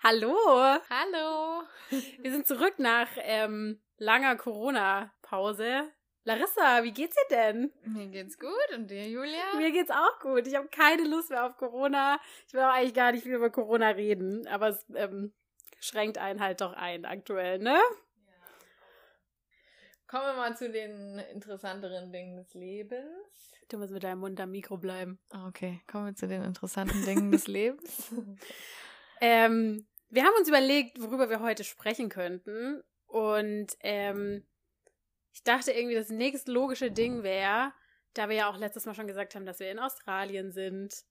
Hallo. Hallo. Wir sind zurück nach ähm, langer Corona-Pause. Larissa, wie geht's dir denn? Mir geht's gut und dir, Julia? Mir geht's auch gut. Ich habe keine Lust mehr auf Corona. Ich will auch eigentlich gar nicht viel über Corona reden, aber es ähm, schränkt einen halt doch ein aktuell, ne? Kommen wir mal zu den interessanteren Dingen des Lebens. Du musst mit deinem Mund am Mikro bleiben. Okay, kommen wir zu den interessanten Dingen des Lebens. Ähm, wir haben uns überlegt, worüber wir heute sprechen könnten. Und ähm, ich dachte irgendwie, das nächste logische Ding wäre, da wir ja auch letztes Mal schon gesagt haben, dass wir in Australien sind,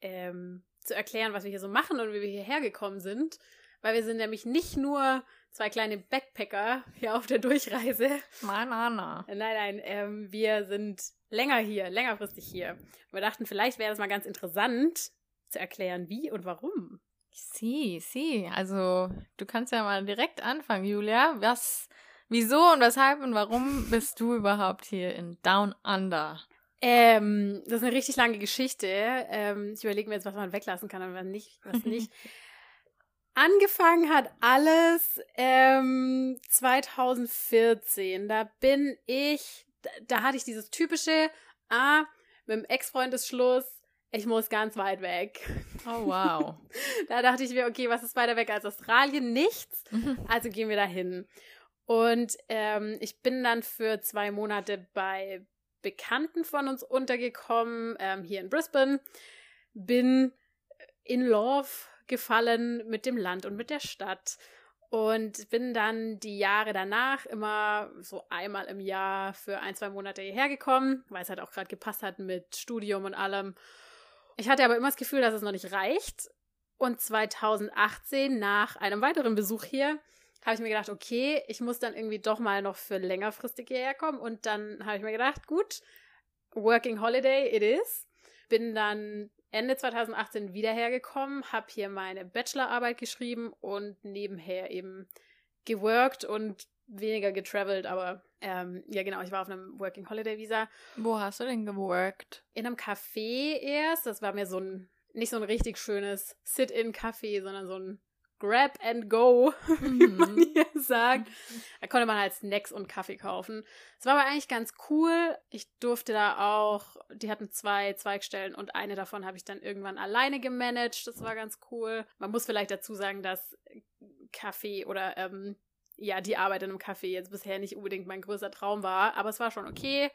ähm, zu erklären, was wir hier so machen und wie wir hierher gekommen sind. Weil wir sind nämlich nicht nur zwei kleine Backpacker hier auf der Durchreise. Nein, nein, nein. Nein, nein, ähm, wir sind länger hier, längerfristig hier. Und wir dachten, vielleicht wäre es mal ganz interessant zu erklären, wie und warum. Sie, sie. Also, du kannst ja mal direkt anfangen, Julia. Was, wieso und weshalb und warum bist du überhaupt hier in Down Under? Ähm, das ist eine richtig lange Geschichte. Ähm, ich überlege mir jetzt, was man weglassen kann und was nicht. Was nicht. Angefangen hat alles ähm, 2014. Da bin ich, da, da hatte ich dieses typische, ah, mit dem Ex-Freund ist Schluss, ich muss ganz weit weg. Oh, wow. da dachte ich mir, okay, was ist weiter weg als Australien? Nichts. Also gehen wir dahin. Und ähm, ich bin dann für zwei Monate bei Bekannten von uns untergekommen, ähm, hier in Brisbane. Bin in Love gefallen mit dem Land und mit der Stadt. Und bin dann die Jahre danach immer so einmal im Jahr für ein, zwei Monate hierher gekommen, weil es halt auch gerade gepasst hat mit Studium und allem. Ich hatte aber immer das Gefühl, dass es noch nicht reicht. Und 2018, nach einem weiteren Besuch hier, habe ich mir gedacht, okay, ich muss dann irgendwie doch mal noch für längerfristig hierher kommen. Und dann habe ich mir gedacht, gut, Working Holiday it is. Bin dann Ende 2018 wieder hergekommen, habe hier meine Bachelorarbeit geschrieben und nebenher eben geworkt und weniger getravelt, aber ähm, ja genau, ich war auf einem Working Holiday Visa. Wo hast du denn geworkt? In einem Café erst, das war mir so ein, nicht so ein richtig schönes Sit-in-Café, sondern so ein Grab and Go, wie man Mhm. hier sagt. Da konnte man halt Snacks und Kaffee kaufen. Es war aber eigentlich ganz cool. Ich durfte da auch, die hatten zwei Zweigstellen und eine davon habe ich dann irgendwann alleine gemanagt. Das war ganz cool. Man muss vielleicht dazu sagen, dass Kaffee oder ähm, ja, die Arbeit in einem Café jetzt bisher nicht unbedingt mein größter Traum war, aber es war schon okay.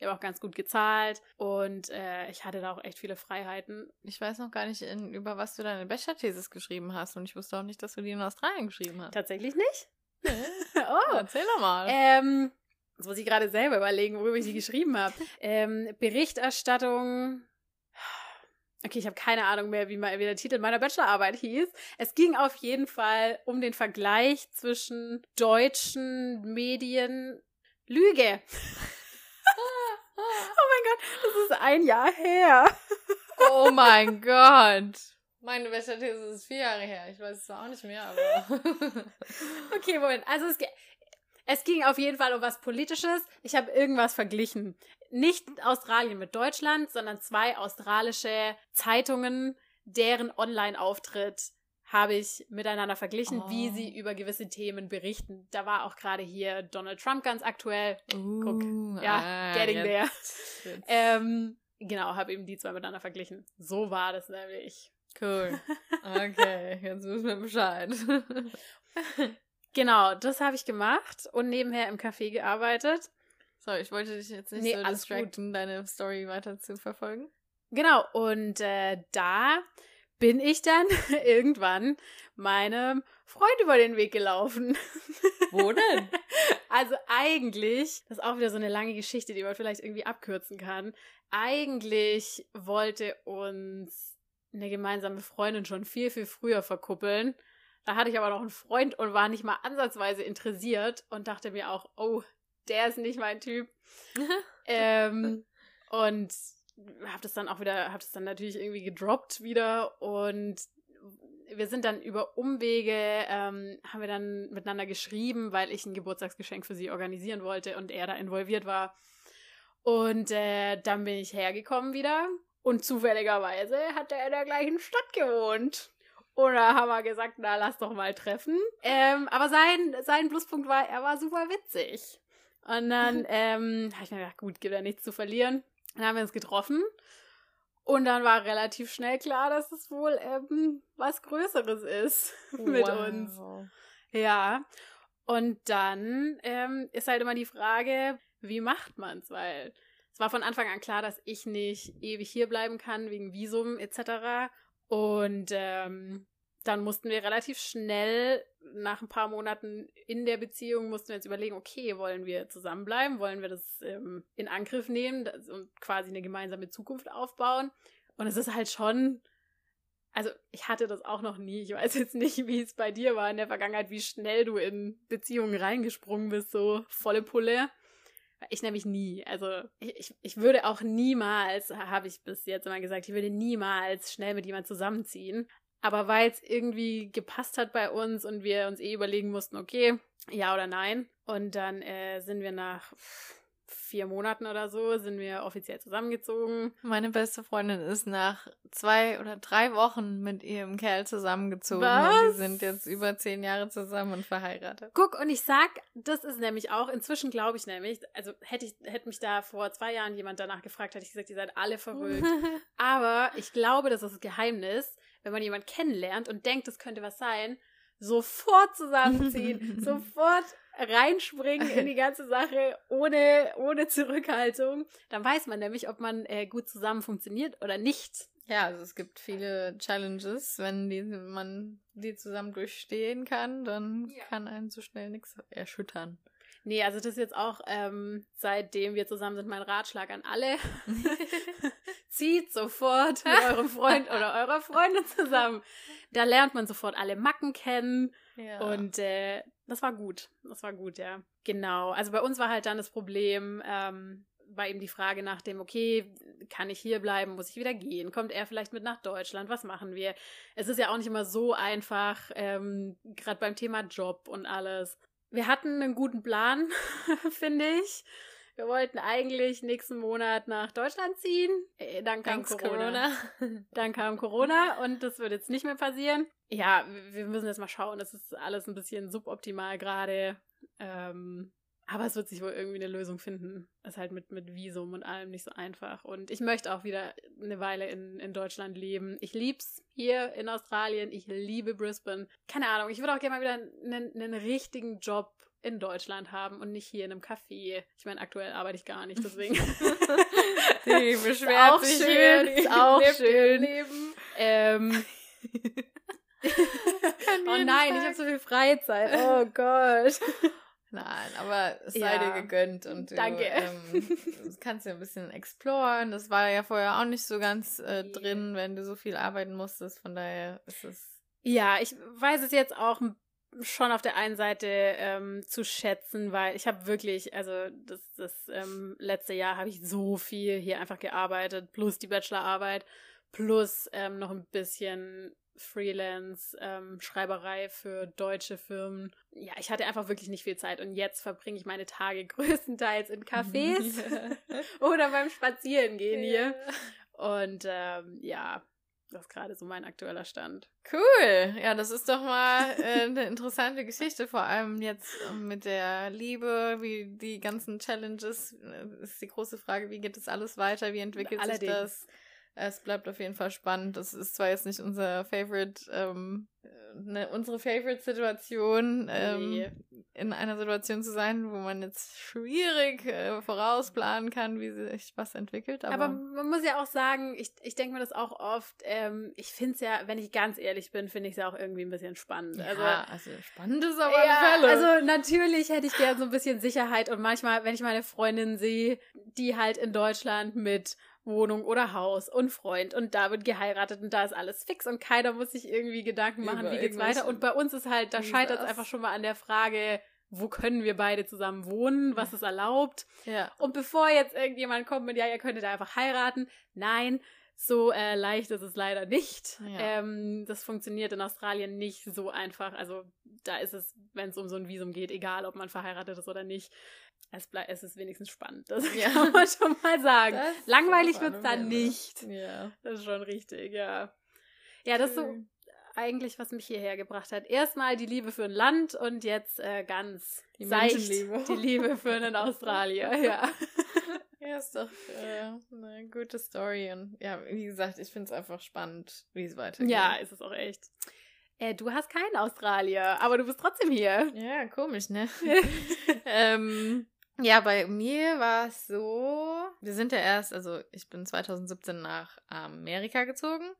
Die haben auch ganz gut gezahlt und äh, ich hatte da auch echt viele Freiheiten. Ich weiß noch gar nicht, in, über was du deine Bachelor-Thesis geschrieben hast und ich wusste auch nicht, dass du die in Australien geschrieben hast. Tatsächlich nicht? oh, oh. erzähl doch mal. Ähm, jetzt muss ich gerade selber überlegen, worüber ich die geschrieben habe. Ähm, Berichterstattung. Okay, ich habe keine Ahnung mehr, wie, mal, wie der Titel meiner Bachelorarbeit hieß. Es ging auf jeden Fall um den Vergleich zwischen deutschen Medien. Lüge. oh mein Gott, das ist ein Jahr her. oh mein Gott. Meine Bachelor-Thesis ist vier Jahre her. Ich weiß es zwar auch nicht mehr, aber. Okay, Moment. Also es, ge- es ging auf jeden Fall um was Politisches. Ich habe irgendwas verglichen. Nicht Australien mit Deutschland, sondern zwei australische Zeitungen, deren Online-Auftritt habe ich miteinander verglichen, Oh. wie sie über gewisse Themen berichten. Da war auch gerade hier Donald Trump ganz aktuell. Uh, Ja, ah, getting there. jetzt- jetzt. Ähm, genau, habe eben die zwei miteinander verglichen. So war das nämlich. Cool. Okay, jetzt wissen wir Bescheid. Genau, das habe ich gemacht und nebenher im Café gearbeitet. So, ich wollte dich jetzt nicht Nee, so gut. distracten, deine Story weiter zu verfolgen. Genau, und äh, da bin ich dann irgendwann meinem Freund über den Weg gelaufen. Wo denn? Also eigentlich, das ist auch wieder so eine lange Geschichte, die man vielleicht irgendwie abkürzen kann. Eigentlich wollte uns eine gemeinsame Freundin schon viel, viel früher verkuppeln. Da hatte ich aber noch einen Freund und war nicht mal ansatzweise interessiert und dachte mir auch, oh, der ist nicht mein Typ. ähm, und habe das dann auch wieder, habe das dann natürlich irgendwie gedroppt wieder und wir sind dann über Umwege, ähm, haben wir dann miteinander geschrieben, weil ich ein Geburtstagsgeschenk für sie organisieren wollte und er da involviert war. Und äh, dann bin ich hergekommen wieder und zufälligerweise hat er in der gleichen Stadt gewohnt. Da haben wir gesagt, na, lass doch mal treffen. Ähm, aber sein, sein Pluspunkt war, er war super witzig. Und dann ähm, habe ich mir gedacht, gut, gibt ja nichts zu verlieren. Dann haben wir uns getroffen. Und dann war relativ schnell klar, dass es wohl ähm, was Größeres ist mit Wow. uns. Ja. Und dann ähm, ist halt immer die Frage, wie macht man's? Weil es war von Anfang an klar, dass ich nicht ewig hier bleiben kann wegen Visum etc. Und ähm, dann mussten wir relativ schnell nach ein paar Monaten in der Beziehung mussten wir uns überlegen, okay, wollen wir zusammenbleiben, wollen wir das ähm, in Angriff nehmen das, und quasi eine gemeinsame Zukunft aufbauen. Und es ist halt schon, also ich hatte das auch noch nie. Ich weiß jetzt nicht, wie es bei dir war in der Vergangenheit, wie schnell du in Beziehungen reingesprungen bist, so volle Pulle. Ich nämlich nie. Also ich, ich, würde auch niemals, habe ich bis jetzt immer gesagt, ich würde niemals schnell mit jemand zusammenziehen. Aber weil es irgendwie gepasst hat bei uns und wir uns eh überlegen mussten, okay, ja oder nein. Und dann äh, sind wir nach vier Monaten oder so, sind wir offiziell zusammengezogen. Meine beste Freundin ist nach zwei oder drei Wochen mit ihrem Kerl zusammengezogen. Was? Und die sind jetzt über zehn Jahre zusammen und verheiratet. Guck, und ich sag, das ist nämlich auch, inzwischen glaube ich nämlich, also hätte ich, hätte mich da vor zwei Jahren jemand danach gefragt, hätte ich gesagt, ihr seid alle verrückt. Aber ich glaube, das ist das Geheimnis, wenn man jemanden kennenlernt und denkt, das könnte was sein, sofort zusammenziehen, sofort reinspringen in die ganze Sache ohne, ohne Zurückhaltung. Dann weiß man nämlich, ob man äh, gut zusammen funktioniert oder nicht. Ja, also es gibt viele Challenges. Wenn die, man die zusammen durchstehen kann, dann Ja. kann einen so schnell nichts erschüttern. Nee, also das ist jetzt auch, ähm, seitdem wir zusammen sind, mein Ratschlag an alle. Zieht sofort mit eurem Freund oder eurer Freundin zusammen. Da lernt man sofort alle Macken kennen. ja. Und äh, das war gut. Das war gut, ja. Genau. Also bei uns war halt dann das Problem, ähm, war eben die Frage nach dem, okay, kann ich hier bleiben, muss ich wieder gehen? Kommt er vielleicht mit nach Deutschland? Was machen wir? Es ist ja auch nicht immer so einfach, ähm, gerade beim Thema Job und alles. Wir hatten einen guten Plan, finde ich. Wir wollten eigentlich nächsten Monat nach Deutschland ziehen. Äh, Dann kam Thanks, Corona. Dann kam Corona und das wird jetzt nicht mehr passieren. Ja, wir- wir müssen jetzt mal schauen. Das ist alles ein bisschen suboptimal gerade. Ähm, aber es wird sich wohl irgendwie eine Lösung finden. Ist halt mit, mit Visum und allem nicht so einfach. Und ich möchte auch wieder eine Weile in, in Deutschland leben. Ich lieb's hier in Australien. Ich liebe Brisbane. Keine Ahnung, ich würde auch gerne mal wieder einen, einen richtigen Job in Deutschland haben und nicht hier in einem Café. Ich meine, aktuell arbeite ich gar nicht, deswegen. Die beschwert auch sich schön, ist auch schön. Leben. ähm, oh nein, ich habe so viel Freizeit. Oh Gott. Nein, aber es sei Ja. dir gegönnt und du Danke. Ähm, kannst ja ein bisschen exploren. Das war ja vorher auch nicht so ganz äh, drin, wenn du so viel arbeiten musstest. Von daher ist es. Ja, ich weiß es jetzt auch m- schon auf der einen Seite ähm, zu schätzen, weil ich habe wirklich, also das, das ähm, letzte Jahr habe ich so viel hier einfach gearbeitet, plus die Bachelorarbeit, plus ähm, noch ein bisschen Freelance, ähm, Schreiberei für deutsche Firmen. Ja, ich hatte einfach wirklich nicht viel Zeit und jetzt verbringe ich meine Tage größtenteils in Cafés oder beim Spazierengehen hier. Und ähm, ja, das ist gerade so mein aktueller Stand. Cool. Ja, das ist doch mal äh, eine interessante Geschichte, vor allem jetzt ähm, mit der Liebe, wie die ganzen Challenges. Äh, ist die große Frage, wie geht das alles weiter? Wie entwickelt sich das? Es bleibt auf jeden Fall spannend. Das ist zwar jetzt nicht unser Favorite, ähm, äh, ne, unsere Favorite-Situation, ähm, Nee. in einer Situation zu sein, wo man jetzt schwierig äh, vorausplanen kann, wie sich was entwickelt. Aber, Aber man muss ja auch sagen, ich, ich denke mir das auch oft, ähm, ich finde es ja, wenn ich ganz ehrlich bin, finde ich es ja auch irgendwie ein bisschen spannend. Also, ja, also spannend ist aber ja, Fälle. also natürlich hätte ich gern so ein bisschen Sicherheit und manchmal, wenn ich meine Freundin sehe, die halt in Deutschland mit Wohnung oder Haus und Freund und da wird geheiratet und da ist alles fix und keiner muss sich irgendwie Gedanken machen, Über wie geht's weiter. Und bei uns ist halt, da scheitert es einfach schon mal an der Frage, wo können wir beide zusammen wohnen, was ist erlaubt. ja. Und bevor jetzt irgendjemand kommt mit, ja, ihr könntet einfach heiraten, nein, so äh, leicht ist es leider nicht. Ja. Ähm, das funktioniert in Australien nicht so einfach. Also da ist es, wenn es um so ein Visum geht, egal ob man verheiratet ist oder nicht. Es, blei- es ist wenigstens spannend. Das Ja. kann man schon mal sagen. Das Langweilig wird's alle dann nicht. Ja. Das ist schon richtig, ja. Ja, das ist so eigentlich, was mich hierher gebracht hat. Erstmal die Liebe für ein Land und jetzt äh, ganz Die seicht Menschenliebe. die Liebe für einen Australier. Ja. Ja, ist doch äh, eine gute Story. Und ja, wie gesagt, ich finde es einfach spannend, wie es weitergeht. ja, ist es auch echt. Äh, du hast keinen Australier, aber du bist trotzdem hier. Ja, komisch, ne? ähm, ja, bei mir war es so, wir sind ja erst, also ich bin 2017 nach Amerika gezogen.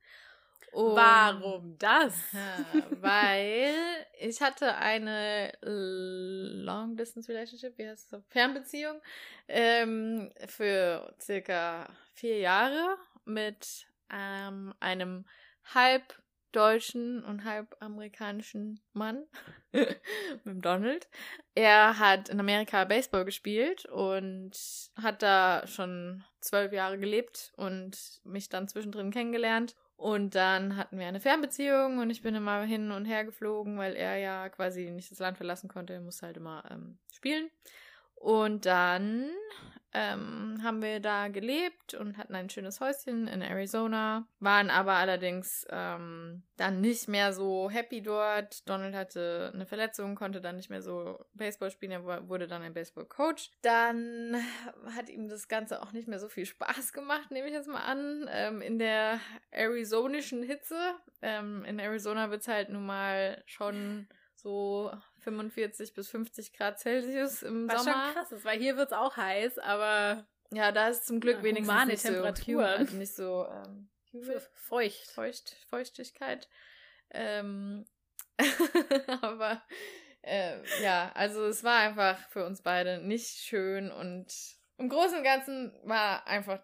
Und- Warum das? Ja, weil ich hatte eine Long Distance Relationship, wie heißt das? Fernbeziehung, ähm, für circa vier Jahre mit ähm, einem halb deutschen und halb amerikanischen Mann, mit Donald. Er hat in Amerika Baseball gespielt und hat da schon zwölf Jahre gelebt und mich dann zwischendrin kennengelernt. Und dann hatten wir eine Fernbeziehung und ich bin immer hin und her geflogen, weil er ja quasi nicht das Land verlassen konnte. Er musste halt immer ähm, spielen. Und dann ähm, haben wir da gelebt und hatten ein schönes Häuschen in Arizona, waren aber allerdings ähm, dann nicht mehr so happy dort. Donald hatte eine Verletzung, konnte dann nicht mehr so Baseball spielen, er wu- wurde dann ein Baseball-Coach. Dann hat ihm das Ganze auch nicht mehr so viel Spaß gemacht, nehme ich jetzt mal an, ähm, in der arizonischen Hitze. Ähm, in Arizona wird es halt nun mal schon so 45 bis 50 Grad Celsius im Was Sommer. schon krass ist, weil hier wird es auch heiß, aber Ja, da ist zum Glück Ja, wenigstens humane nicht so, Temperaturen. humid, also nicht so ähm, feucht. Feucht, Feuchtigkeit. Ähm, aber äh, ja, also es war einfach für uns beide nicht schön und im Großen und Ganzen war einfach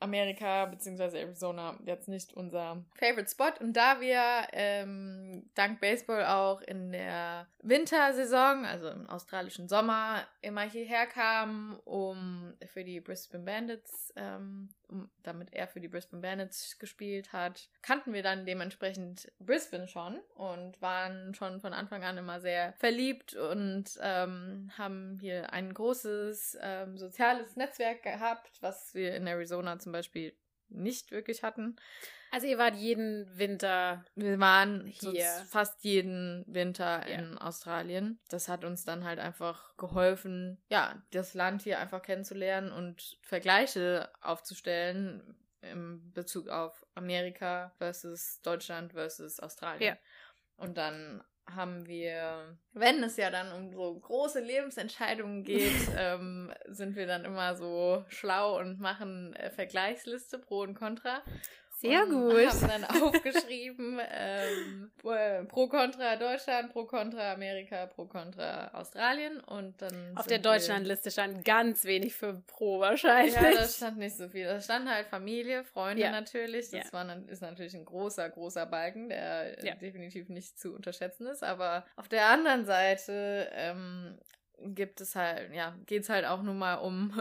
Amerika bzw. Arizona jetzt nicht unser Favorite Spot. Und da wir ähm, dank Baseball auch in der Wintersaison, also im australischen Sommer, immer hierher kamen, um für die Brisbane Bandits, ähm, damit er für die Brisbane Bandits gespielt hat, kannten wir dann dementsprechend Brisbane schon und waren schon von Anfang an immer sehr verliebt und ähm, haben hier ein großes ähm, soziales Netzwerk gehabt, was wir in Arizona zum Beispiel nicht wirklich hatten. Also ihr wart jeden Winter Wir waren Hier. fast jeden Winter Ja. in Australien. Das hat uns dann halt einfach geholfen, ja, das Land hier einfach kennenzulernen und Vergleiche aufzustellen im Bezug auf Amerika versus Deutschland versus Australien. Ja. Und dann haben wir, wenn es ja dann um so große Lebensentscheidungen geht, ähm, sind wir dann immer so schlau und machen äh, Vergleichsliste Pro und Contra. Sehr und gut. haben dann aufgeschrieben, ähm, pro- pro Contra Deutschland, pro Contra Amerika, pro Contra Australien und dann Auf der Deutschlandliste stand ganz wenig für Pro wahrscheinlich. ja, da stand nicht so viel. Da stand halt Familie, Freunde Ja. natürlich. Das Ja. war, dann- ist natürlich ein großer, großer Balken, der äh, Ja. definitiv nicht zu unterschätzen ist. Aber auf der anderen Seite ähm, gibt es halt, ja, geht es halt auch nur mal um,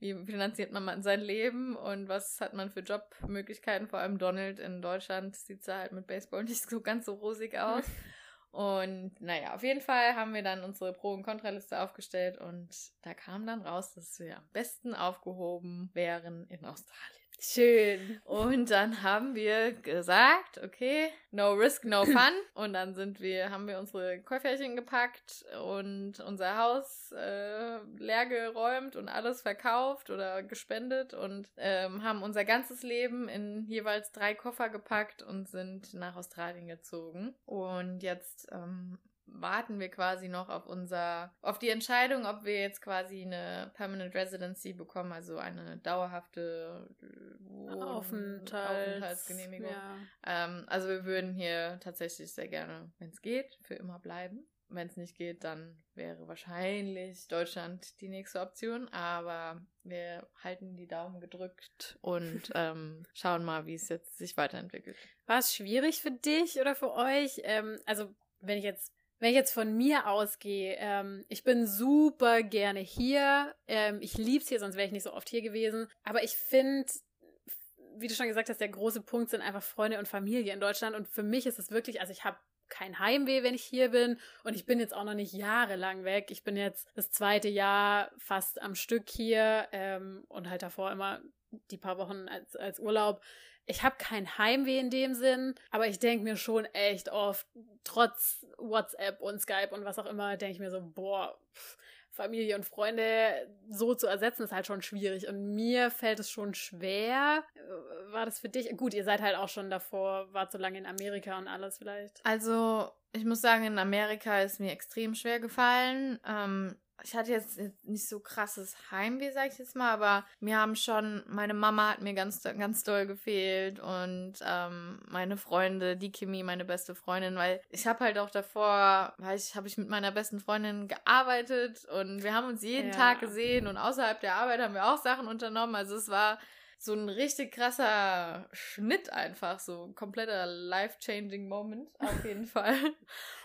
wie finanziert man sein Leben und was hat man für Jobmöglichkeiten. Vor allem Donald in Deutschland sieht es halt mit Baseball nicht so ganz so rosig aus. Und naja, auf jeden Fall haben wir dann unsere Pro- und Kontraliste aufgestellt und da kam dann raus, dass wir am besten aufgehoben wären in Australien. Schön. Und dann haben wir gesagt, okay, no risk, no fun. Und dann sind wir, haben wir unsere Käuferchen gepackt und unser Haus äh, leer geräumt und alles verkauft oder gespendet und ähm, haben unser ganzes Leben in jeweils drei Koffer gepackt und sind nach Australien gezogen. Und jetzt ähm, warten wir quasi noch auf unser, auf die Entscheidung, ob wir jetzt quasi eine Permanent Residency bekommen, also eine dauerhafte äh, Wohn- Aufenthalt. Aufenthaltsgenehmigung. Ja. Ähm, also wir würden hier tatsächlich sehr gerne, wenn es geht, für immer bleiben. Wenn es nicht geht, dann wäre wahrscheinlich Deutschland die nächste Option. Aber wir halten die Daumen gedrückt und ähm, schauen mal, wie es jetzt sich weiterentwickelt. War es schwierig für dich oder für euch? Ähm, also, wenn ich jetzt, wenn ich jetzt von mir ausgehe, ähm, ich bin super gerne hier. Ähm, ich lieb's hier, sonst wäre ich nicht so oft hier gewesen. Aber ich finde, wie du schon gesagt hast, der große Punkt sind einfach Freunde und Familie in Deutschland. Und für mich ist es wirklich, also ich habe kein Heimweh, wenn ich hier bin. Und ich bin jetzt auch noch nicht jahrelang weg. Ich bin jetzt das zweite Jahr fast am Stück hier ähm, und halt davor immer die paar Wochen als, als Urlaub. Ich habe kein Heimweh in dem Sinn, aber ich denke mir schon echt oft, trotz WhatsApp und Skype und was auch immer, denke ich mir so, boah, Familie und Freunde so zu ersetzen, ist halt schon schwierig. Und mir fällt es schon schwer. Äh, war das für dich? Gut, ihr seid halt auch schon davor, wart so lange in Amerika und alles vielleicht. Also, ich muss sagen, in Amerika ist mir extrem schwer gefallen. Ähm, ich hatte jetzt nicht so krasses Heimweh, sag ich jetzt mal, aber mir haben schon, meine Mama hat mir ganz, ganz doll gefehlt und ähm, meine Freunde, die Kimi, meine beste Freundin, weil ich habe halt auch davor, weil ich, habe ich mit meiner besten Freundin gearbeitet und wir haben uns jeden ja. Tag gesehen und außerhalb der Arbeit haben wir auch Sachen unternommen. Also es war so ein richtig krasser Schnitt einfach, so ein kompletter life-changing Moment, auf jeden Fall.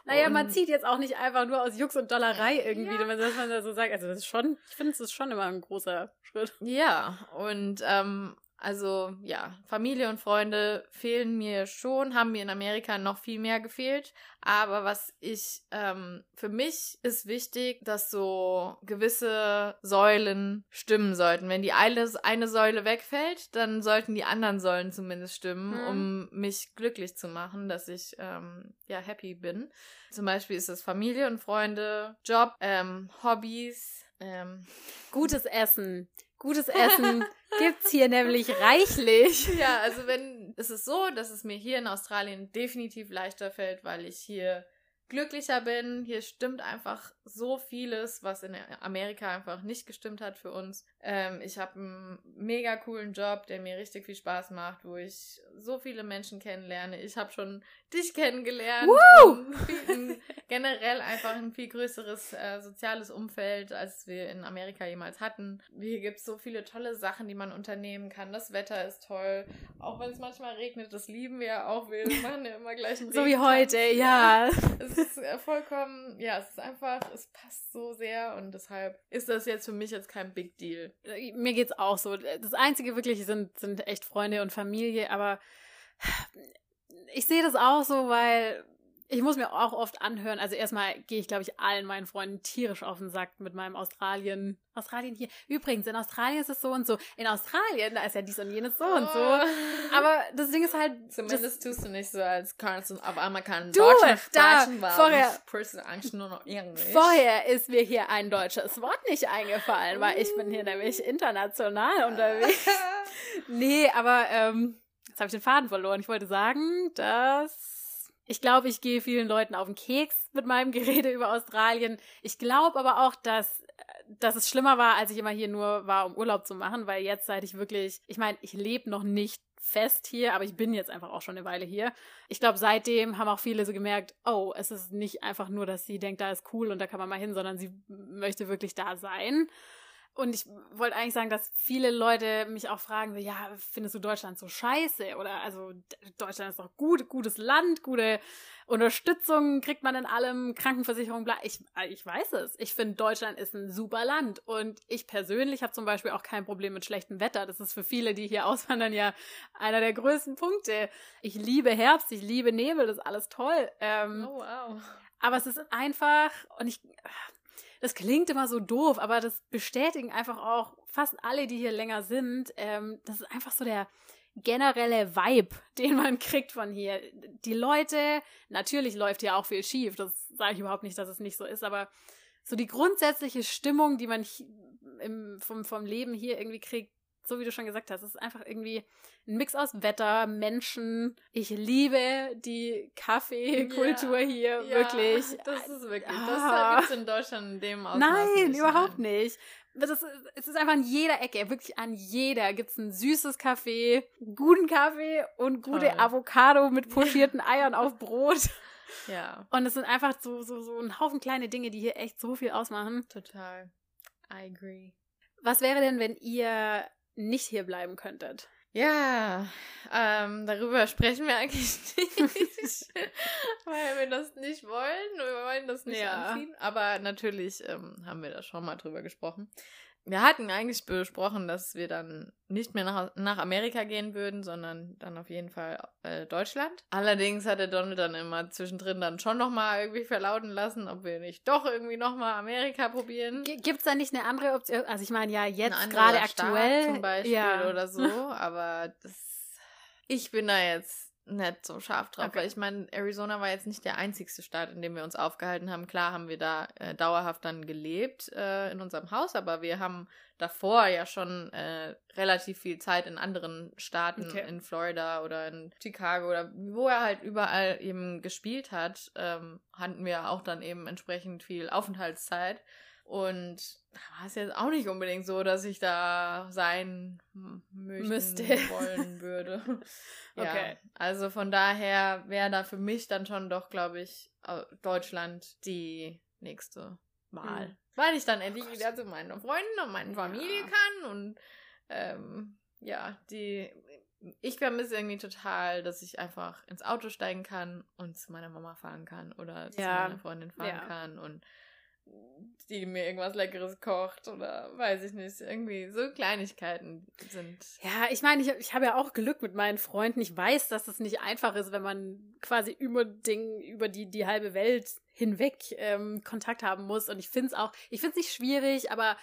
naja, und man zieht jetzt auch nicht einfach nur aus Jux und Dollerei irgendwie, ja. wenn man da so sagt. Also das ist schon, ich finde, es ist schon immer ein großer Schritt. Ja, und ähm, also ja, Familie und Freunde fehlen mir schon, haben mir in Amerika noch viel mehr gefehlt. Aber was ich, ähm, für mich ist wichtig, dass so gewisse Säulen stimmen sollten. Wenn die eine, eine Säule wegfällt, dann sollten die anderen Säulen zumindest stimmen, mhm. um mich glücklich zu machen, dass ich ähm, ja happy bin. Zum Beispiel ist es Familie und Freunde, Job, ähm, Hobbys, ähm, gutes Essen. Gutes Essen gibt's hier nämlich reichlich. Ja, also wenn es ist so, dass es mir hier in Australien definitiv leichter fällt, weil ich hier glücklicher bin. Hier stimmt einfach so vieles, was in Amerika einfach nicht gestimmt hat für uns. Ähm, ich habe einen mega coolen Job, der mir richtig viel Spaß macht, wo ich so viele Menschen kennenlerne. Ich habe schon dich kennengelernt. Viel, generell einfach ein viel größeres äh, soziales Umfeld, als wir in Amerika jemals hatten. Hier gibt es so viele tolle Sachen, die man unternehmen kann. Das Wetter ist toll. Auch wenn es manchmal regnet, das lieben wir ja auch. Wir machen ja immer gleich einen So wie heute, ja. Es ist äh, vollkommen, ja, es ist einfach, es passt so sehr und deshalb ist das jetzt für mich jetzt kein Big Deal. Mir geht's auch so. Das Einzige wirklich sind, sind echt Freunde und Familie, aber ich sehe das auch so, weil ich muss mir auch oft anhören, also erstmal gehe ich, glaube ich, allen meinen Freunden tierisch auf den Sack mit meinem Australien. Australien hier. Übrigens, in Australien ist es so und so. In Australien, da ist ja dies und jenes so oh. und so. Oh. Aber das Ding ist halt. Zumindest tust du nicht so, als kannst du auf einmal keinen du, Deutschen sprechen, weil vorher, Angst nur noch Englisch. Vorher ist mir hier ein deutsches Wort nicht eingefallen, weil ich bin hier nämlich international unterwegs. nee, aber ähm, jetzt habe ich den Faden verloren. Ich wollte sagen, dass ich glaube, ich gehe vielen Leuten auf den Keks mit meinem Gerede über Australien. Ich glaube aber auch, dass, dass es schlimmer war, als ich immer hier nur war, um Urlaub zu machen, weil jetzt seit ich wirklich, ich meine, ich lebe noch nicht fest hier, aber ich bin jetzt einfach auch schon eine Weile hier. Ich glaube, seitdem haben auch viele so gemerkt, oh, es ist nicht einfach nur, dass sie denkt, da ist cool und da kann man mal hin, sondern sie möchte wirklich da sein. Und ich wollte eigentlich sagen, dass viele Leute mich auch fragen, ja, findest du Deutschland so scheiße? Oder also Deutschland ist doch gut, gutes Land, gute Unterstützung kriegt man in allem, Krankenversicherung, bla. Ich, ich weiß es. Ich finde, Deutschland ist ein super Land. Und ich persönlich habe zum Beispiel auch kein Problem mit schlechtem Wetter. Das ist für viele, die hier auswandern, ja einer der größten Punkte. Ich liebe Herbst, ich liebe Nebel, das ist alles toll. Ähm, oh, wow. Aber es ist einfach, und ich, das klingt immer so doof, aber das bestätigen einfach auch fast alle, die hier länger sind. Ähm, das ist einfach so der generelle Vibe, den man kriegt von hier. Die Leute, natürlich läuft hier auch viel schief, das sage ich überhaupt nicht, dass es nicht so ist, aber so die grundsätzliche Stimmung, die man im, vom, vom Leben hier irgendwie kriegt, so wie du schon gesagt hast, es ist einfach irgendwie ein Mix aus Wetter, Menschen. Ich liebe die Kaffeekultur ja, hier, ja, wirklich. Das ist wirklich, ah. das gibt es in Deutschland in dem Ausmaß Nein, nicht, überhaupt nein. nicht. Das ist, es ist einfach an jeder Ecke, wirklich an jeder gibt es ein süßes Kaffee, guten Kaffee und gute Toll. Avocado mit pochierten Eiern auf Brot. Ja. Und es sind einfach so, so, so ein Haufen kleine Dinge, die hier echt so viel ausmachen. Total. I agree. Was wäre denn, wenn ihr nicht hier bleiben könntet? Ja, ähm, darüber sprechen wir eigentlich nicht, weil wir das nicht wollen. Wir wollen das nicht ja. anziehen. Aber natürlich ähm, haben wir da schon mal drüber gesprochen. Wir hatten eigentlich besprochen, dass wir dann nicht mehr nach, nach Amerika gehen würden, sondern dann auf jeden Fall äh, Deutschland. Allerdings hat der Donald dann immer zwischendrin dann schon nochmal irgendwie verlauten lassen, ob wir nicht doch irgendwie nochmal Amerika probieren. Gibt es da nicht eine andere Option? Also ich meine ja jetzt gerade aktuell. zum Beispiel ja. oder so, aber das, ich bin da jetzt nicht so scharf drauf, okay. weil ich meine, Arizona war jetzt nicht der einzigste Staat, in dem wir uns aufgehalten haben. Klar haben wir da äh, dauerhaft dann gelebt äh, in unserem Haus, aber wir haben davor ja schon äh, relativ viel Zeit in anderen Staaten, okay. in Florida oder in Chicago oder wo er halt überall eben gespielt hat, ähm, hatten wir auch dann eben entsprechend viel Aufenthaltszeit. Und da war es jetzt auch nicht unbedingt so, dass ich da sein möchten Müsste. wollen würde. ja, okay. Also von daher wäre da für mich dann schon doch, glaube ich, Deutschland die nächste Wahl. Mhm. Weil ich dann endlich oh wieder zu meinen Freunden und meiner Familie ja. kann und ähm, ja, die ich vermisse irgendwie total, dass ich einfach ins Auto steigen kann und zu meiner Mama fahren kann oder zu ja. meiner Freundin fahren ja. kann und die mir irgendwas Leckeres kocht oder weiß ich nicht. Irgendwie so Kleinigkeiten sind. Ja, ich meine, ich, ich habe ja auch Glück mit meinen Freunden. Ich weiß, dass es nicht einfach ist, wenn man quasi über, Ding, über die, die halbe Welt hinweg ähm, Kontakt haben muss. Und ich finde es auch, ich finde es nicht schwierig, aber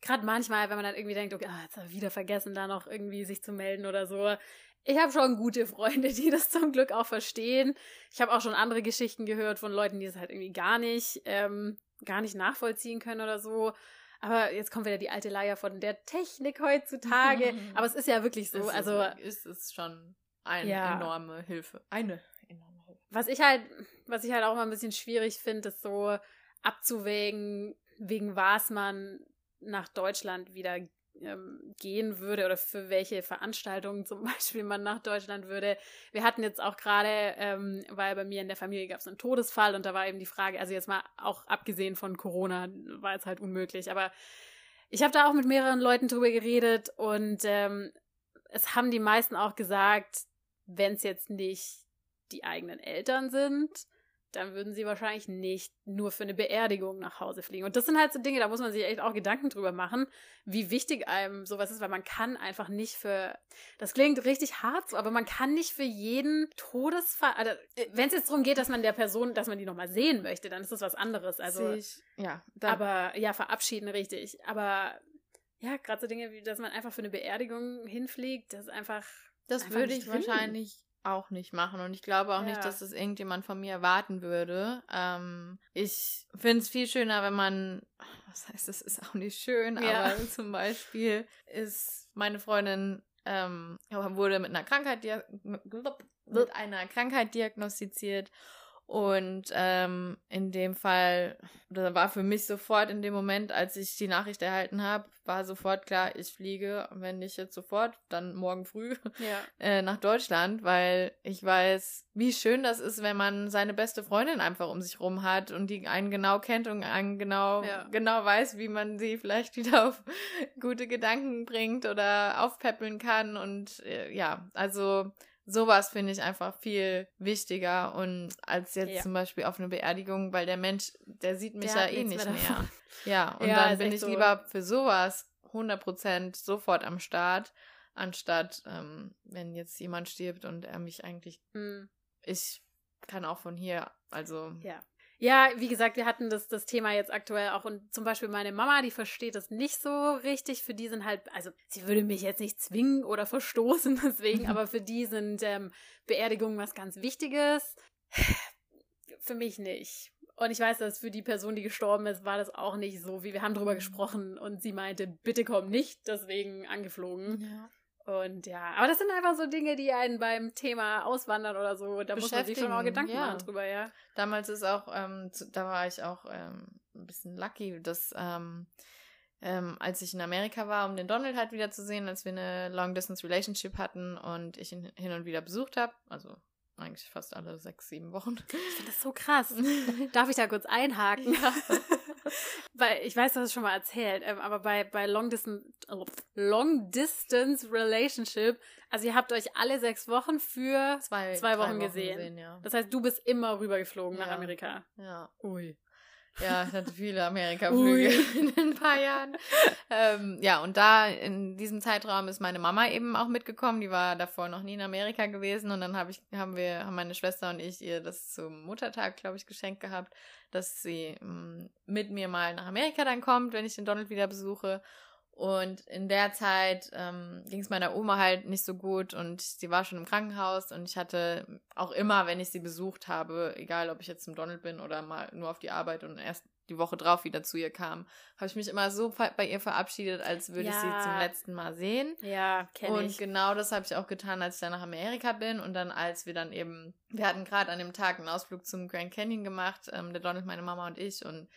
gerade manchmal, wenn man dann irgendwie denkt, okay, ah, jetzt habe ich wieder vergessen, da noch irgendwie sich zu melden oder so. Ich habe schon gute Freunde, die das zum Glück auch verstehen. Ich habe auch schon andere Geschichten gehört von Leuten, die es halt irgendwie gar nicht ähm, gar nicht nachvollziehen können oder so. Aber jetzt kommt wieder die alte Leier von der Technik heutzutage. Aber es ist ja wirklich so. Ist also ist es schon eine ja. enorme Hilfe. Eine enorme Hilfe. Was ich halt, was ich halt auch mal ein bisschen schwierig finde, ist so abzuwägen, wegen was man nach Deutschland wieder ähm, gehen würde oder für welche Veranstaltungen zum Beispiel man nach Deutschland würde. Wir hatten jetzt auch gerade, ähm, weil bei mir in der Familie gab es einen Todesfall und da war eben die Frage, also jetzt mal auch abgesehen von Corona, war es halt unmöglich, aber ich habe da auch mit mehreren Leuten drüber geredet und ähm, es haben die meisten auch gesagt, wenn es jetzt nicht die eigenen Eltern sind, dann würden sie wahrscheinlich nicht nur für eine Beerdigung nach Hause fliegen. Und das sind halt so Dinge, da muss man sich echt auch Gedanken drüber machen, wie wichtig einem sowas ist, weil man kann einfach nicht für, das klingt richtig hart so, aber man kann nicht für jeden Todesfall, also wenn es jetzt darum geht, dass man der Person, dass man die nochmal sehen möchte, dann ist das was anderes. Also, ich, ja. Aber, ja, verabschieden richtig. Aber, ja, gerade so Dinge wie, dass man einfach für eine Beerdigung hinfliegt, das ist einfach. Das einfach würde ich wahrscheinlich auch nicht machen und ich glaube auch ja. nicht, dass das irgendjemand von mir erwarten würde. Ähm, ich finde es viel schöner, wenn man, was heißt, das ist auch nicht schön, ja. aber zum Beispiel ist meine Freundin ähm, wurde mit einer Krankheit mit einer Krankheit diagnostiziert und ähm, in dem Fall, das war für mich sofort in dem Moment, als ich die Nachricht erhalten habe, war sofort klar, ich fliege, wenn nicht jetzt sofort, dann morgen früh ja. äh, nach Deutschland, weil ich weiß, wie schön das ist, wenn man seine beste Freundin einfach um sich rum hat und die einen genau kennt und einen genau, ja. genau weiß, wie man sie vielleicht wieder auf gute Gedanken bringt oder aufpäppeln kann. Und äh, ja, also sowas finde ich einfach viel wichtiger und als jetzt ja. zum Beispiel auf eine Beerdigung, weil der Mensch, der sieht mich der ja eh nicht mehr. mehr. Ja, und ja, dann bin ich so. lieber für sowas 100% sofort am Start, anstatt ähm, wenn jetzt jemand stirbt und er mich eigentlich, mhm. ich kann auch von hier, also ja. Ja, wie gesagt, wir hatten das, das Thema jetzt aktuell auch und zum Beispiel meine Mama, die versteht das nicht so richtig. Für die sind halt, also sie würde mich jetzt nicht zwingen oder verstoßen, deswegen, aber für die sind ähm, Beerdigungen was ganz Wichtiges. Für mich nicht. Und ich weiß, dass für die Person, die gestorben ist, war das auch nicht so, wie wir haben drüber mhm. gesprochen und sie meinte, bitte komm nicht, deswegen angeflogen. Ja. Und ja, aber das sind einfach so Dinge, die einen beim Thema Auswandern oder so, da muss man sich schon auch Gedanken ja. machen drüber, ja. Damals ist auch, ähm, da war ich auch ähm, ein bisschen lucky, dass ähm, ähm, als ich in Amerika war, um den Donald halt wieder zu sehen, als wir eine Long-Distance-Relationship hatten und ich ihn hin und wieder besucht habe, also eigentlich fast alle sechs, sieben Wochen. Ich finde das so krass. Darf ich da kurz einhaken? Ja. Weil ich weiß, du hast es schon mal erzählt, ähm, aber bei, bei Long Distance, Long Distance Relationship, also ihr habt euch alle sechs Wochen für zwei, zwei Wochen, Wochen gesehen. gesehen ja. Das heißt, du bist immer rübergeflogen ja. nach Amerika. Ja. Ui. Ja, ich hatte viele Amerika-Flüge in ein paar Jahren. Ähm, ja, und da in diesem Zeitraum ist meine Mama eben auch mitgekommen. Die war davor noch nie in Amerika gewesen. Und dann hab ich, haben wir, haben meine Schwester und ich ihr das zum Muttertag, glaube ich, geschenkt gehabt, dass sie ähm, mit mir mal nach Amerika dann kommt, wenn ich den Donald wieder besuche. Und in der Zeit ähm, ging es meiner Oma halt nicht so gut und sie war schon im Krankenhaus und ich hatte auch immer, wenn ich sie besucht habe, egal ob ich jetzt zum Donald bin oder mal nur auf die Arbeit und erst die Woche drauf wieder zu ihr kam, habe ich mich immer so bei ihr verabschiedet, als würde ja. ich sie zum letzten Mal sehen. Ja, kenne ich. Und genau das habe ich auch getan, als ich dann nach Amerika bin und dann als wir dann eben, wir hatten gerade an dem Tag einen Ausflug zum Grand Canyon gemacht, ähm, der Donald, meine Mama und ich und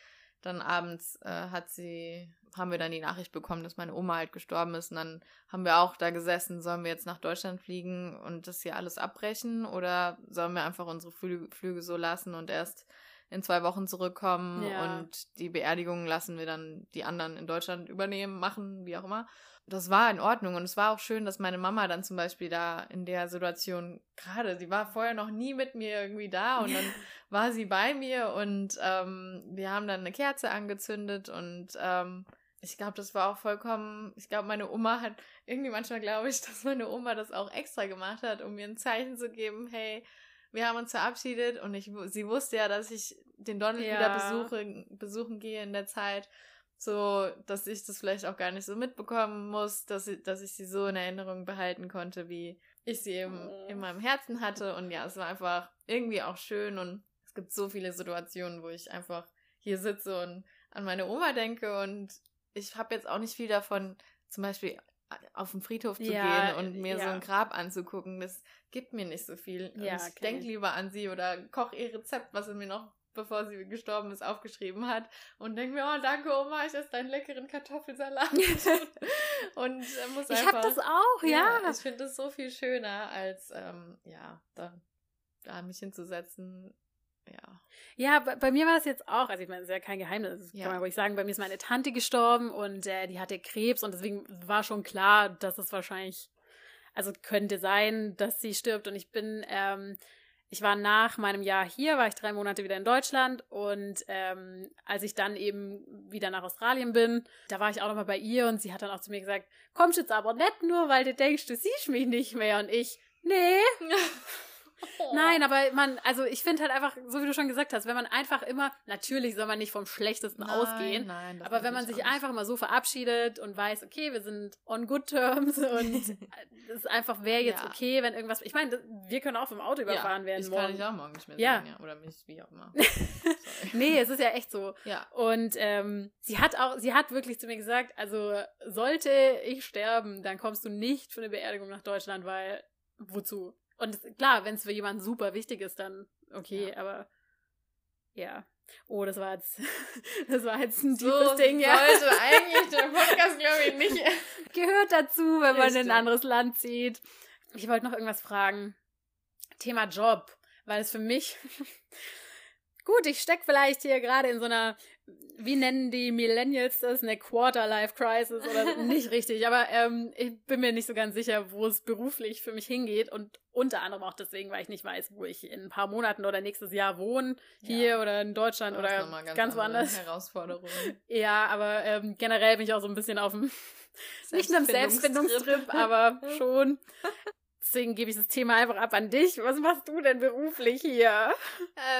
dann abends äh, hat sie, haben wir dann die Nachricht bekommen, dass meine Oma halt gestorben ist. Und dann haben wir auch da gesessen, sollen wir jetzt nach Deutschland fliegen und das hier alles abbrechen oder sollen wir einfach unsere Flüge, Flüge so lassen und erst in zwei Wochen zurückkommen ja. und die Beerdigung lassen wir dann die anderen in Deutschland übernehmen, machen, wie auch immer das war in Ordnung. Und es war auch schön, dass meine Mama dann zum Beispiel da in der Situation gerade, sie war vorher noch nie mit mir irgendwie da und dann war sie bei mir und ähm, wir haben dann eine Kerze angezündet und ähm, ich glaube, das war auch vollkommen, ich glaube, meine Oma hat, irgendwie manchmal glaube ich, dass meine Oma das auch extra gemacht hat, um mir ein Zeichen zu geben, hey, wir haben uns verabschiedet. Und ich, sie wusste ja, dass ich den Donald ja. wieder besuche, besuchen gehe in der Zeit so, dass ich das vielleicht auch gar nicht so mitbekommen muss, dass ich, dass ich sie so in Erinnerung behalten konnte, wie ich sie eben in meinem Herzen hatte. Und ja, es war einfach irgendwie auch schön und es gibt so viele Situationen, wo ich einfach hier sitze und an meine Oma denke und ich habe jetzt auch nicht viel davon, zum Beispiel auf den Friedhof zu ja, gehen und mir ja. so ein Grab anzugucken. Das gibt mir nicht so viel. Ja, ich denke lieber an sie oder koche ihr Rezept, was sie mir noch bevor sie gestorben ist, aufgeschrieben hat und denke mir, oh danke Oma, ich esse deinen leckeren Kartoffelsalat. und äh, muss ich einfach... Ich habe das auch, ja. ja ich finde es so viel schöner, als, ähm, ja, da, da mich hinzusetzen. Ja. Ja, bei, bei, mir war es jetzt auch, also ich meine, es ist ja kein Geheimnis, ja. kann man ruhig sagen, bei mir ist meine Tante gestorben und äh, die hatte Krebs und deswegen war schon klar, dass es wahrscheinlich, also könnte sein, dass sie stirbt und ich bin, ähm, ich war nach meinem Jahr hier, war ich drei Monate wieder in Deutschland und ähm, als ich dann eben wieder nach Australien bin, da war ich auch nochmal bei ihr und sie hat dann auch zu mir gesagt, kommst jetzt aber nicht nur, weil du denkst, du siehst mich nicht mehr und ich, nee. Nein, aber man, also ich finde halt einfach, so wie du schon gesagt hast, wenn man einfach immer, natürlich soll man nicht vom Schlechtesten nein, ausgehen, nein, aber wenn man sich einfach mal so verabschiedet und weiß, okay, wir sind on good terms und es ist einfach, wäre jetzt ja. okay, wenn irgendwas, ich meine, wir können auch vom Auto überfahren ja, werden. Ich morgen. kann ich auch morgen nicht mehr ja. Sein, ja. Oder mich, wie auch immer. nee, es ist ja echt so. Ja. Und ähm, sie hat auch, sie hat wirklich zu mir gesagt, also sollte ich sterben, dann kommst du nicht für eine Beerdigung nach Deutschland, weil wozu? Und klar, wenn es für jemanden super wichtig ist, dann okay, ja. aber ja. Oh, das war jetzt, das war jetzt ein tiefes so Ding, ja. Sollte eigentlich der Podcast, glaube ich, nicht. Gehört dazu, wenn man in ein anderes Land zieht. Ich wollte noch irgendwas fragen. Thema Job, weil es für mich, gut, ich stecke vielleicht hier gerade in so einer wie nennen die Millennials das? Eine Quarter-Life-Crisis oder nicht richtig. Aber ähm, ich bin mir nicht so ganz sicher, wo es beruflich für mich hingeht. Und unter anderem auch deswegen, weil ich nicht weiß, wo ich in ein paar Monaten oder nächstes Jahr wohne. Hier ja. oder in Deutschland oder ganz, ganz woanders. Herausforderung. Ja, aber ähm, generell bin ich auch so ein bisschen auf dem, nicht einem Selbstfindungstrip, aber schon. Deswegen gebe ich das Thema einfach ab an dich. Was machst du denn beruflich hier?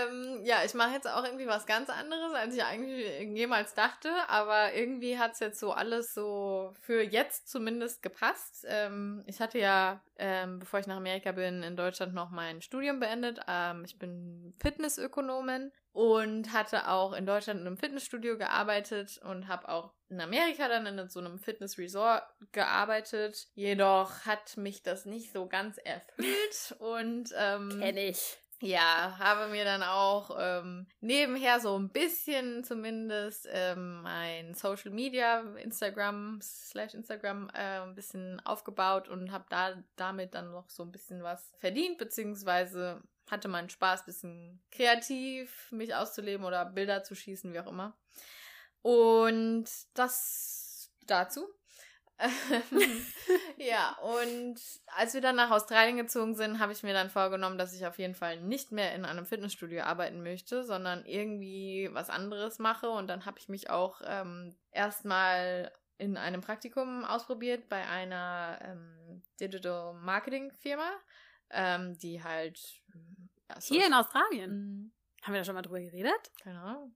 Ähm, ja, ich mache jetzt auch irgendwie was ganz anderes, als ich eigentlich jemals dachte. Aber irgendwie hat es jetzt so alles so für jetzt zumindest gepasst. Ähm, ich hatte ja, ähm, bevor ich nach Amerika bin, in Deutschland noch mein Studium beendet. Ähm, ich bin Fitnessökonomin und hatte auch in Deutschland in einem Fitnessstudio gearbeitet und habe auch in Amerika dann in so einem Fitnessresort gearbeitet. Jedoch hat mich das nicht so ganz erfüllt und ähm, kenn ich. Ja, habe mir dann auch ähm, nebenher so ein bisschen zumindest ähm, mein Social Media, Instagram slash Instagram äh, ein bisschen aufgebaut und habe da damit dann noch so ein bisschen was verdient, beziehungsweise hatte meinen Spaß, bisschen kreativ mich auszuleben oder Bilder zu schießen, wie auch immer. Und das dazu. ja, und als wir dann nach Australien gezogen sind, habe ich mir dann vorgenommen, dass ich auf jeden Fall nicht mehr in einem Fitnessstudio arbeiten möchte, sondern irgendwie was anderes mache. Und dann habe ich mich auch ähm, erstmal in einem Praktikum ausprobiert bei einer ähm, Digital Marketing Firma, ähm, die halt. Ja, Hier in Australien? Mhm. Haben wir da schon mal drüber geredet? Ahnung.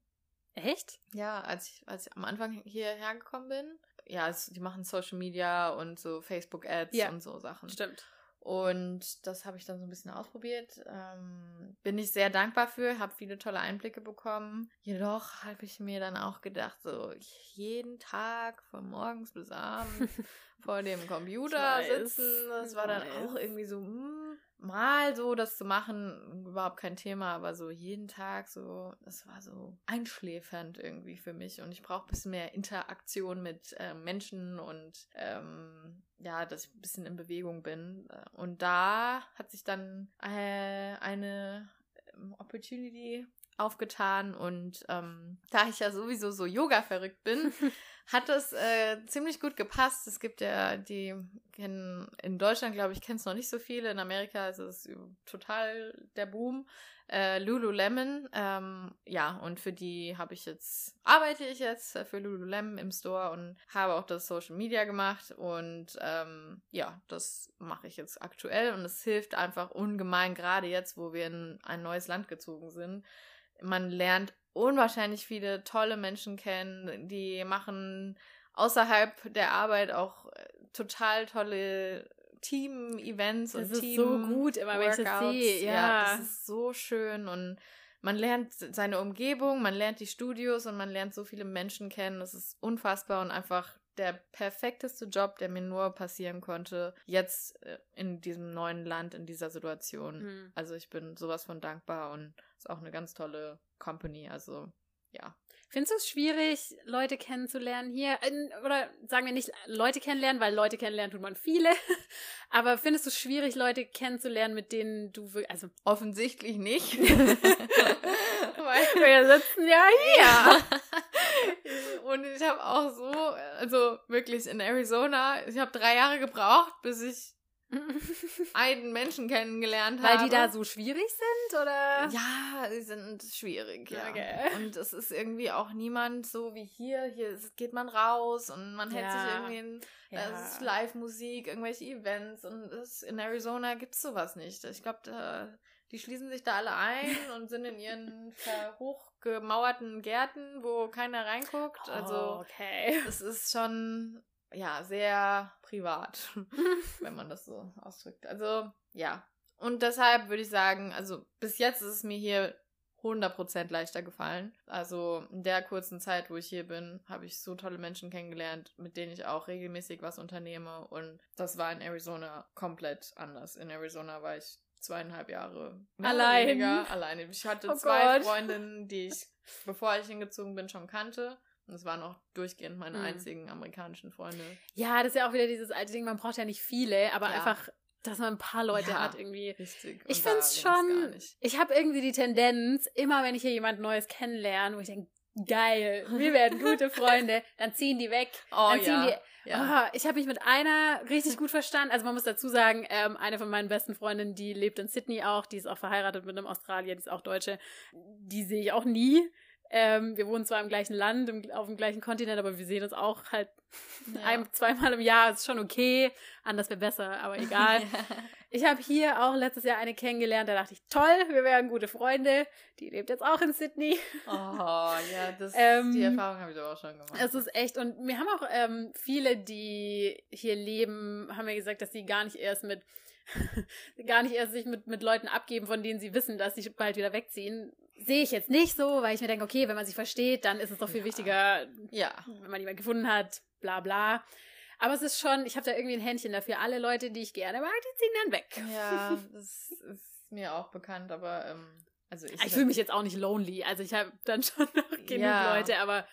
Echt? Ja, als ich, als ich am Anfang hierher gekommen bin. Ja, es, die machen Social Media und so Facebook-Ads ja. und so Sachen. Stimmt. Und das habe ich dann so ein bisschen ausprobiert. Ähm, bin ich sehr dankbar für, habe viele tolle Einblicke bekommen. Jedoch habe ich mir dann auch gedacht, so jeden Tag von morgens bis abends vor dem Computer sitzen, das war dann auch irgendwie so, mh, hm, mal so das zu machen, überhaupt kein Thema, aber so jeden Tag so, das war so einschläfernd irgendwie für mich und ich brauche ein bisschen mehr Interaktion mit äh, Menschen und ähm, ja, dass ich ein bisschen in Bewegung bin. Und da hat sich dann äh, eine ähm, Opportunity aufgetan und ähm, da ich ja sowieso so Yoga verrückt bin, hat das äh, ziemlich gut gepasst. Es gibt ja die kennen in Deutschland, glaube ich, kennen es noch nicht so viele. In Amerika ist es total der Boom. Äh, Lululemon, ähm, ja, und für die habe ich jetzt, arbeite ich jetzt für Lululemon im Store und habe auch das Social Media gemacht und ähm, ja, das mache ich jetzt aktuell und es hilft einfach ungemein, gerade jetzt, wo wir in ein neues Land gezogen sind. Man lernt unwahrscheinlich viele tolle Menschen kennen, die machen außerhalb der Arbeit auch äh, total tolle Team-Events und Team. Ist so gut, immer wenn ich das sehe. Ja. ja, das ist so schön und man lernt seine Umgebung, man lernt die Studios und man lernt so viele Menschen kennen. Das ist unfassbar und einfach der perfekteste Job, der mir nur passieren konnte, jetzt äh, in diesem neuen Land, in dieser Situation. Mhm. Also ich bin sowas von dankbar und ist auch eine ganz tolle Company. Also ja. Findest du es schwierig, Leute kennenzulernen hier? Oder sagen wir nicht Leute kennenlernen, weil Leute kennenlernen tut man viele. Aber findest du es schwierig, Leute kennenzulernen, mit denen du wirklich, also offensichtlich nicht. weil wir sitzen ja hier. Und ich habe auch so, also wirklich in Arizona, ich habe drei Jahre gebraucht, bis ich einen Menschen kennengelernt habe. Weil die da so schwierig sind, oder? Ja, sie sind schwierig, ja. Okay. Und es ist irgendwie auch niemand so wie hier. Hier geht man raus und man hält ja. sich irgendwie in, ja. Live-Musik, irgendwelche Events und es, in Arizona gibt es sowas nicht. Ich glaube, die schließen sich da alle ein und sind in ihren hochgemauerten Gärten, wo keiner reinguckt. Also, oh, okay. es ist schon ja, sehr privat, wenn man das so ausdrückt. Also, ja. Und deshalb würde ich sagen, also bis jetzt ist es mir hier 100% leichter gefallen. Also in der kurzen Zeit, wo ich hier bin, habe ich so tolle Menschen kennengelernt, mit denen ich auch regelmäßig was unternehme. Und das war in Arizona komplett anders. In Arizona war ich zweieinhalb Jahre allein. alleine. Ich hatte oh zwei Gott. Freundinnen, die ich, bevor ich hingezogen bin, schon kannte. Und es waren auch durchgehend meine mhm. einzigen amerikanischen Freunde. Ja, das ist ja auch wieder dieses alte Ding, man braucht ja nicht viele, aber ja. einfach, dass man ein paar Leute ja, hat irgendwie. Richtig. ich finde es schon, ich habe irgendwie die Tendenz, immer wenn ich hier jemand Neues kennenlerne, wo ich denke, geil, wir werden gute Freunde, dann ziehen die weg. Oh, dann ziehen ja. die. Ja. Oh, ich habe mich mit einer richtig gut verstanden. Also man muss dazu sagen, ähm, eine von meinen besten Freundinnen, die lebt in Sydney auch, die ist auch verheiratet mit einem Australier, die ist auch Deutsche. Die sehe ich auch nie. Ähm, wir wohnen zwar im gleichen Land, im, auf dem gleichen Kontinent, aber wir sehen uns auch halt ja. ein, zweimal im Jahr. Ist schon okay. Anders wäre besser, aber egal. ja. Ich habe hier auch letztes Jahr eine kennengelernt, da dachte ich, toll, wir wären gute Freunde. Die lebt jetzt auch in Sydney. Oh, ja, das, ähm, die Erfahrung habe ich auch schon gemacht. Es ist echt, und wir haben auch ähm, viele, die hier leben, haben mir gesagt, dass sie gar nicht erst mit gar nicht erst sich mit, mit Leuten abgeben, von denen sie wissen, dass sie bald wieder wegziehen, sehe ich jetzt nicht so, weil ich mir denke, okay, wenn man sich versteht, dann ist es doch viel ja. wichtiger, ja. wenn man jemanden gefunden hat, bla bla. Aber es ist schon, ich habe da irgendwie ein Händchen dafür. Alle Leute, die ich gerne mag, die ziehen dann weg. Ja, das ist mir auch bekannt, aber ähm, also ich. Ich fühle mich jetzt auch nicht lonely. Also ich habe dann schon noch genug ja. Leute, aber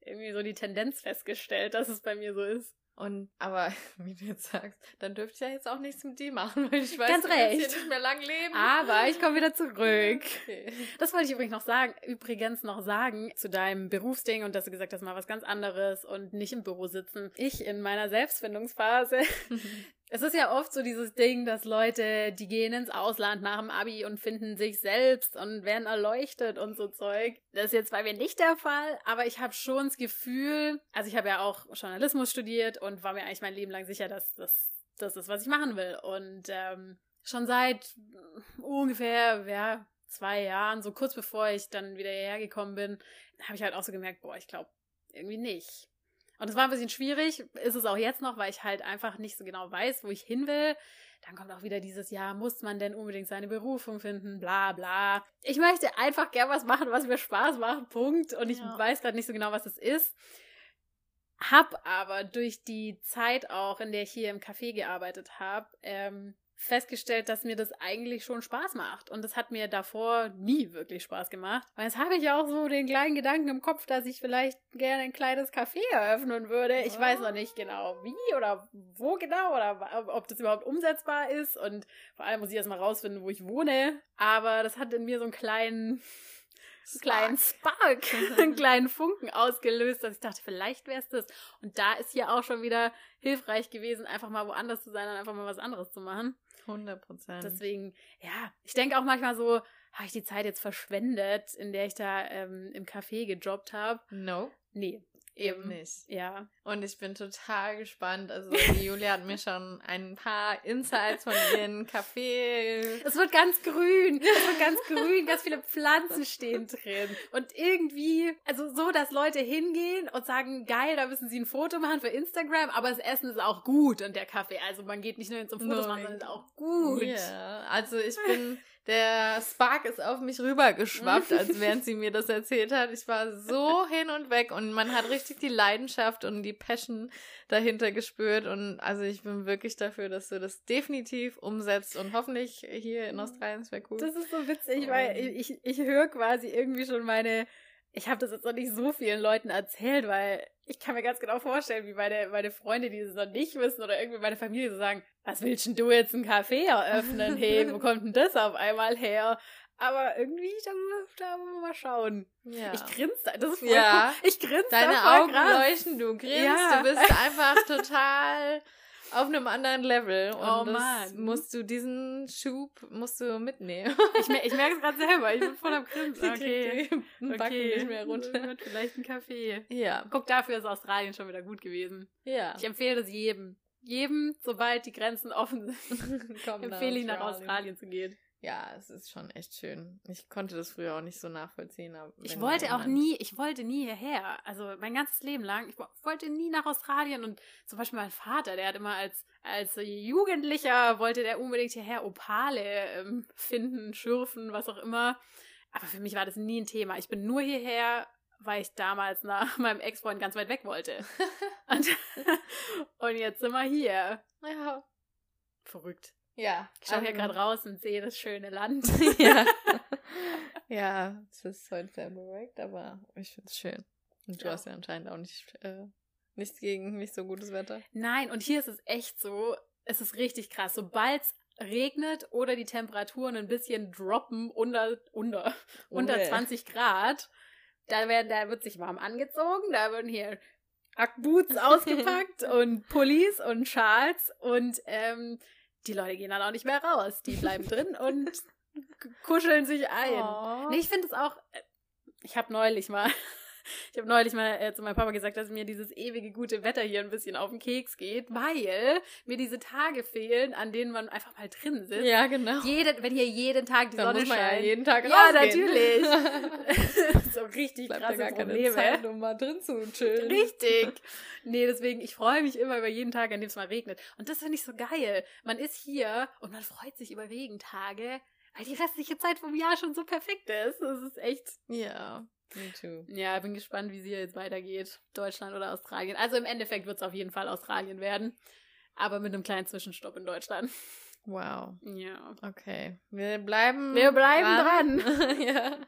irgendwie so die Tendenz festgestellt, dass es bei mir so ist. Und aber, wie du jetzt sagst, dann dürfte ich ja jetzt auch nichts mit dir machen, weil ich weiß, Ganz du recht. hier nicht mehr lang leben. Aber ich komme wieder zurück. Okay. Das wollte ich übrigens noch sagen, übrigens noch sagen zu deinem Berufsding und dass du gesagt hast, mal was ganz anderes und nicht im Büro sitzen. Ich in meiner Selbstfindungsphase. Es ist ja oft so dieses Ding, dass Leute, die gehen ins Ausland nach dem Abi und finden sich selbst und werden erleuchtet und so Zeug. Das ist jetzt bei mir nicht der Fall, aber ich habe schon das Gefühl, also ich habe ja auch Journalismus studiert und war mir eigentlich mein Leben lang sicher, dass das das ist, was ich machen will. Und ähm, schon seit ungefähr, ja, zwei Jahren, so kurz bevor ich dann wieder hierher gekommen bin, habe ich halt auch so gemerkt, boah, ich glaube irgendwie nicht. Und es war ein bisschen schwierig, ist es auch jetzt noch, weil ich halt einfach nicht so genau weiß, wo ich hin will. Dann kommt auch wieder dieses Jahr, muss man denn unbedingt seine Berufung finden, bla bla. Ich möchte einfach gern was machen, was mir Spaß macht, Punkt. Und ich Ja. weiß gerade nicht so genau, was es ist. Hab aber durch die Zeit auch, in der ich hier im Café gearbeitet habe, ähm, festgestellt, dass mir das eigentlich schon Spaß macht. Und das hat mir davor nie wirklich Spaß gemacht. Und jetzt habe ich auch so den kleinen Gedanken im Kopf, dass ich vielleicht gerne ein kleines Café eröffnen würde. Ich weiß noch nicht genau wie oder wo genau oder ob das überhaupt umsetzbar ist. Und vor allem muss ich erst mal rausfinden, wo ich wohne. Aber das hat in mir so einen kleinen einen kleinen Spark, einen kleinen Funken ausgelöst, dass ich dachte, vielleicht wäre es das. Und da ist hier auch schon wieder hilfreich gewesen, einfach mal woanders zu sein und einfach mal was anderes zu machen. 100 Prozent. Deswegen, ja, ich denke auch manchmal so, habe ich die Zeit jetzt verschwendet, in der ich da ähm, im Café gejobbt habe? No, Nee, eben nicht. Ja. Und ich bin total gespannt. Also, die Julia hat mir schon ein paar Insights von ihren Kaffee. Es wird ganz grün. Es wird ganz grün. Ganz viele Pflanzen stehen drin. Und irgendwie, also so, dass Leute hingehen und sagen, geil, da müssen sie ein Foto machen für Instagram, aber das Essen ist auch gut und der Kaffee. Also man geht nicht nur hin zum Fotos machen, sondern ist auch gut. Ja, also ich bin, der Spark ist auf mich rübergeschwappt, als während sie mir das erzählt hat. Ich war so hin und weg und man hat richtig die Leidenschaft und die Passion dahinter gespürt. Und also ich bin wirklich dafür, dass du das definitiv umsetzt und hoffentlich hier in Australien, das wäre cool. Das ist so witzig, Oh. weil ich, ich höre quasi irgendwie schon meine. Ich habe das jetzt noch nicht so vielen Leuten erzählt, weil ich kann mir ganz genau vorstellen, wie meine, meine Freunde, die es noch nicht wissen, oder irgendwie meine Familie so sagen, was willst denn du jetzt ein Café eröffnen? Hey, wo kommt denn das auf einmal her? Aber irgendwie, da, da wollen wir mal schauen. ja. Ich grinse, da- das ist voll Ja. cool. Ich grinse Deine Augen krass. leuchten, du grinst, Ja. du bist einfach total auf einem anderen Level. Und Oh das Mann. musst du, diesen Schub musst du mitnehmen. Ich, mer ich merke es gerade selber, ich bin voll am Grinsen. Okay, die Backen okay. nicht mehr runter. Vielleicht ein Kaffee. Ja, Guck, dafür ist Australien schon wieder gut gewesen. ja. Ich empfehle es jedem. Jedem, sobald die Grenzen offen sind, empfehle ich nach Australien zu gehen. Ja, es ist schon echt schön. Ich konnte das früher auch nicht so nachvollziehen. Aber Ich wollte auch nie, ich wollte nie hierher. Also mein ganzes Leben lang. Ich wo- wollte nie nach Australien und zum Beispiel mein Vater, der hat immer als, als Jugendlicher wollte der unbedingt hierher Opale ähm, finden, schürfen, was auch immer. Aber für mich war das nie ein Thema. Ich bin nur hierher, weil ich damals nach meinem Ex-Freund ganz weit weg wollte. und, und jetzt sind wir hier. Ja. Verrückt. Ja. Ich schaue hier gerade raus und sehe das schöne Land. ja. ja, es ist heute sehr bewölkt, aber ich finde es schön. Und du Ja. hast ja anscheinend auch nicht äh, nichts gegen nicht so gutes Wetter. Nein, und hier ist es echt so, es ist richtig krass. Sobald es regnet oder die Temperaturen ein bisschen droppen unter, unter, unter Ui. 20 Grad, da, werden, da wird sich warm angezogen, da werden hier Ackboots ausgepackt und Pullis und Schals und ähm, die Leute gehen dann auch nicht mehr raus. Die bleiben drin und kuscheln sich ein. Oh. Nee, ich finde es auch. äh, Ich habe neulich mal, ich habe neulich mal äh, zu meinem Papa gesagt, dass mir dieses ewige gute Wetter hier ein bisschen auf den Keks geht, weil mir diese Tage fehlen, an denen man einfach mal drin sitzt. Ja, genau. Jeden, wenn hier jeden Tag die da Sonne muss man ja scheint. jeden Tag Ja, rausgehen. natürlich. so richtig Bleibt ja krasse gar keine Probleme. Zeit, um mal drin zu chillen. Richtig. Nee, deswegen, ich freue mich immer über jeden Tag, an dem es mal regnet. Und das finde ich so geil. Man ist hier und man freut sich über Regentage, weil die restliche Zeit vom Jahr schon so perfekt ist. Das ist echt. Ja, me too. Ja, bin gespannt, wie es hier jetzt weitergeht. Deutschland oder Australien. Also im Endeffekt wird es auf jeden Fall Australien werden. Aber mit einem kleinen Zwischenstopp in Deutschland. Wow. Ja. Okay. Wir bleiben Wir bleiben dran. ja.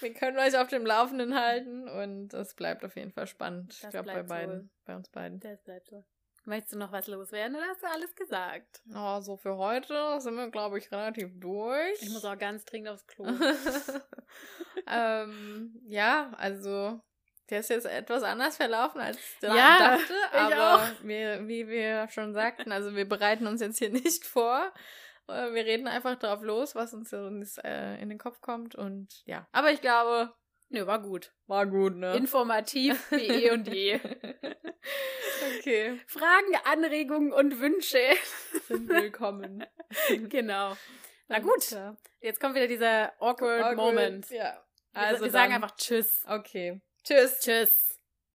Wir können euch auf dem Laufenden halten und es bleibt auf jeden Fall spannend. ich Das glaube bei beiden, so. bei uns beiden. Das bleibt so. Möchtest du noch was loswerden oder hast du alles gesagt? Oh, so für heute sind wir, glaube ich, relativ durch. Ich muss auch ganz dringend aufs Klo. ähm, ja, also der ist jetzt etwas anders verlaufen, als ich Ja, dachte. ich Aber auch. Wir, wie wir schon sagten, also wir bereiten uns jetzt hier nicht vor. Äh, Wir reden einfach drauf los, was uns, uns äh, in den Kopf kommt. Und ja, aber ich glaube, Nö, war gut. war gut, ne? Informativ wie eh und je. okay, Fragen, Anregungen und Wünsche. sind willkommen. genau. Na gut, jetzt kommt wieder dieser awkward, Awkward, Moment. Ja. Also Also wir sagen einfach Tschüss. Okay. Tschüss. Tschüss.